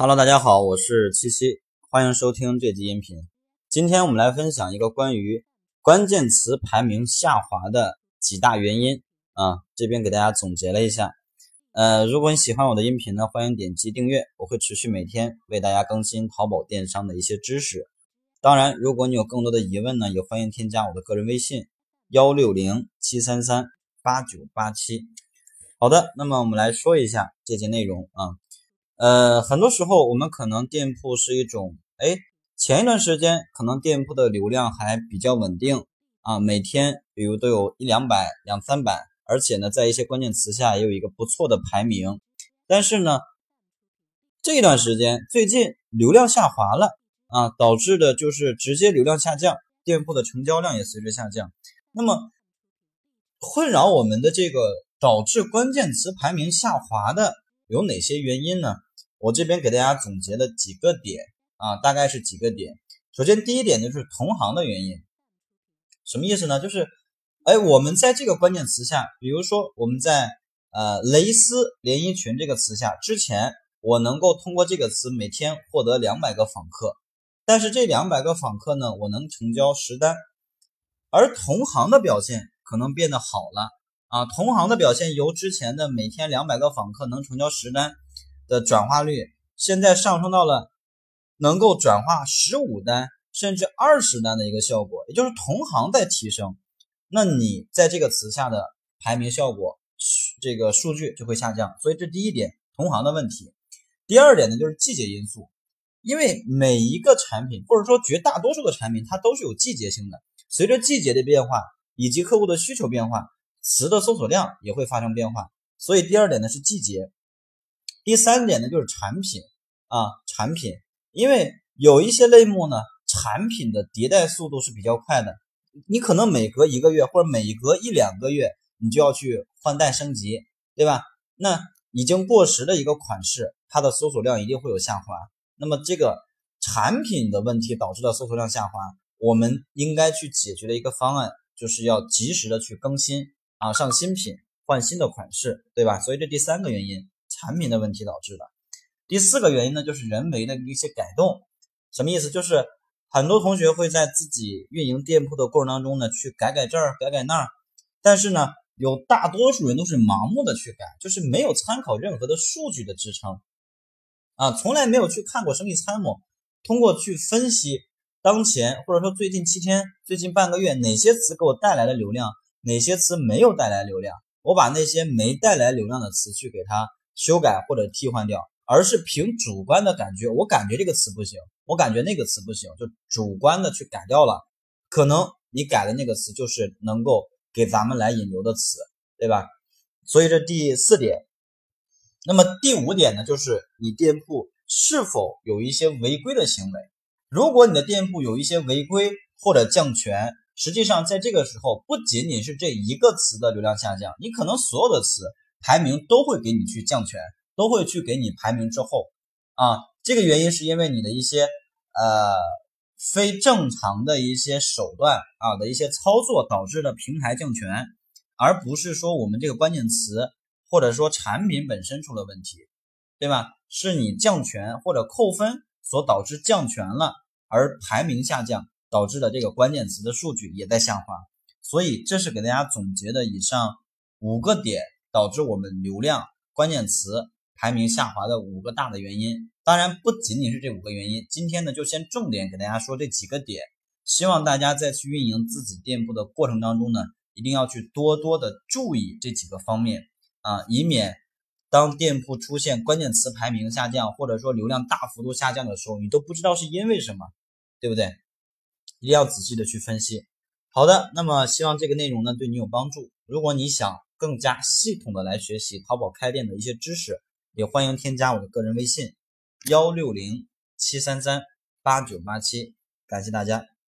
Hello，大家好，我是七七，欢迎收听这集音频。今天我们来分享一个关于关键词排名下滑的几大原因啊，这边给大家总结了一下。呃，如果你喜欢我的音频呢，欢迎点击订阅，我会持续每天为大家更新淘宝电商的一些知识。当然，如果你有更多的疑问呢，也欢迎添加我的个人微信幺六零七三三八九八七。好的，那么我们来说一下这节内容啊。呃，很多时候我们可能店铺是一种，哎，前一段时间可能店铺的流量还比较稳定啊，每天比如都有一两百、两三百，而且呢，在一些关键词下也有一个不错的排名。但是呢，这一段时间最近流量下滑了啊，导致的就是直接流量下降，店铺的成交量也随之下降。那么，困扰我们的这个导致关键词排名下滑的有哪些原因呢？我这边给大家总结了几个点啊，大概是几个点。首先，第一点就是同行的原因，什么意思呢？就是，哎，我们在这个关键词下，比如说我们在呃蕾丝连衣裙这个词下，之前我能够通过这个词每天获得两百个访客，但是这两百个访客呢，我能成交十单，而同行的表现可能变得好了啊，同行的表现由之前的每天两百个访客能成交十单。的转化率现在上升到了能够转化十五单甚至二十单的一个效果，也就是同行在提升，那你在这个词下的排名效果，这个数据就会下降。所以这第一点，同行的问题。第二点呢，就是季节因素，因为每一个产品或者说绝大多数的产品，它都是有季节性的，随着季节的变化以及客户的需求变化，词的搜索量也会发生变化。所以第二点呢是季节。第三点呢，就是产品啊，产品，因为有一些类目呢，产品的迭代速度是比较快的，你可能每隔一个月或者每隔一两个月，你就要去换代升级，对吧？那已经过时的一个款式，它的搜索量一定会有下滑。那么这个产品的问题导致的搜索量下滑，我们应该去解决的一个方案，就是要及时的去更新啊，上新品，换新的款式，对吧？所以这第三个原因。产品的问题导致的。第四个原因呢，就是人为的一些改动。什么意思？就是很多同学会在自己运营店铺的过程当中呢，去改改这儿，改改那儿。但是呢，有大多数人都是盲目的去改，就是没有参考任何的数据的支撑啊，从来没有去看过生意参谋，通过去分析当前或者说最近七天、最近半个月哪些词给我带来了流量，哪些词没有带来流量，我把那些没带来流量的词去给它。修改或者替换掉，而是凭主观的感觉，我感觉这个词不行，我感觉那个词不行，就主观的去改掉了。可能你改的那个词就是能够给咱们来引流的词，对吧？所以这第四点。那么第五点呢，就是你店铺是否有一些违规的行为。如果你的店铺有一些违规或者降权，实际上在这个时候，不仅仅是这一个词的流量下降，你可能所有的词。排名都会给你去降权，都会去给你排名之后啊，这个原因是因为你的一些呃非正常的一些手段啊的一些操作导致的平台降权，而不是说我们这个关键词或者说产品本身出了问题，对吧？是你降权或者扣分所导致降权了，而排名下降导致的这个关键词的数据也在下滑，所以这是给大家总结的以上五个点。导致我们流量关键词排名下滑的五个大的原因，当然不仅仅是这五个原因。今天呢，就先重点给大家说这几个点，希望大家在去运营自己店铺的过程当中呢，一定要去多多的注意这几个方面啊，以免当店铺出现关键词排名下降，或者说流量大幅度下降的时候，你都不知道是因为什么，对不对？一定要仔细的去分析。好的，那么希望这个内容呢对你有帮助。如果你想，更加系统的来学习淘宝开店的一些知识，也欢迎添加我的个人微信幺六零七三三八九八七，感谢大家。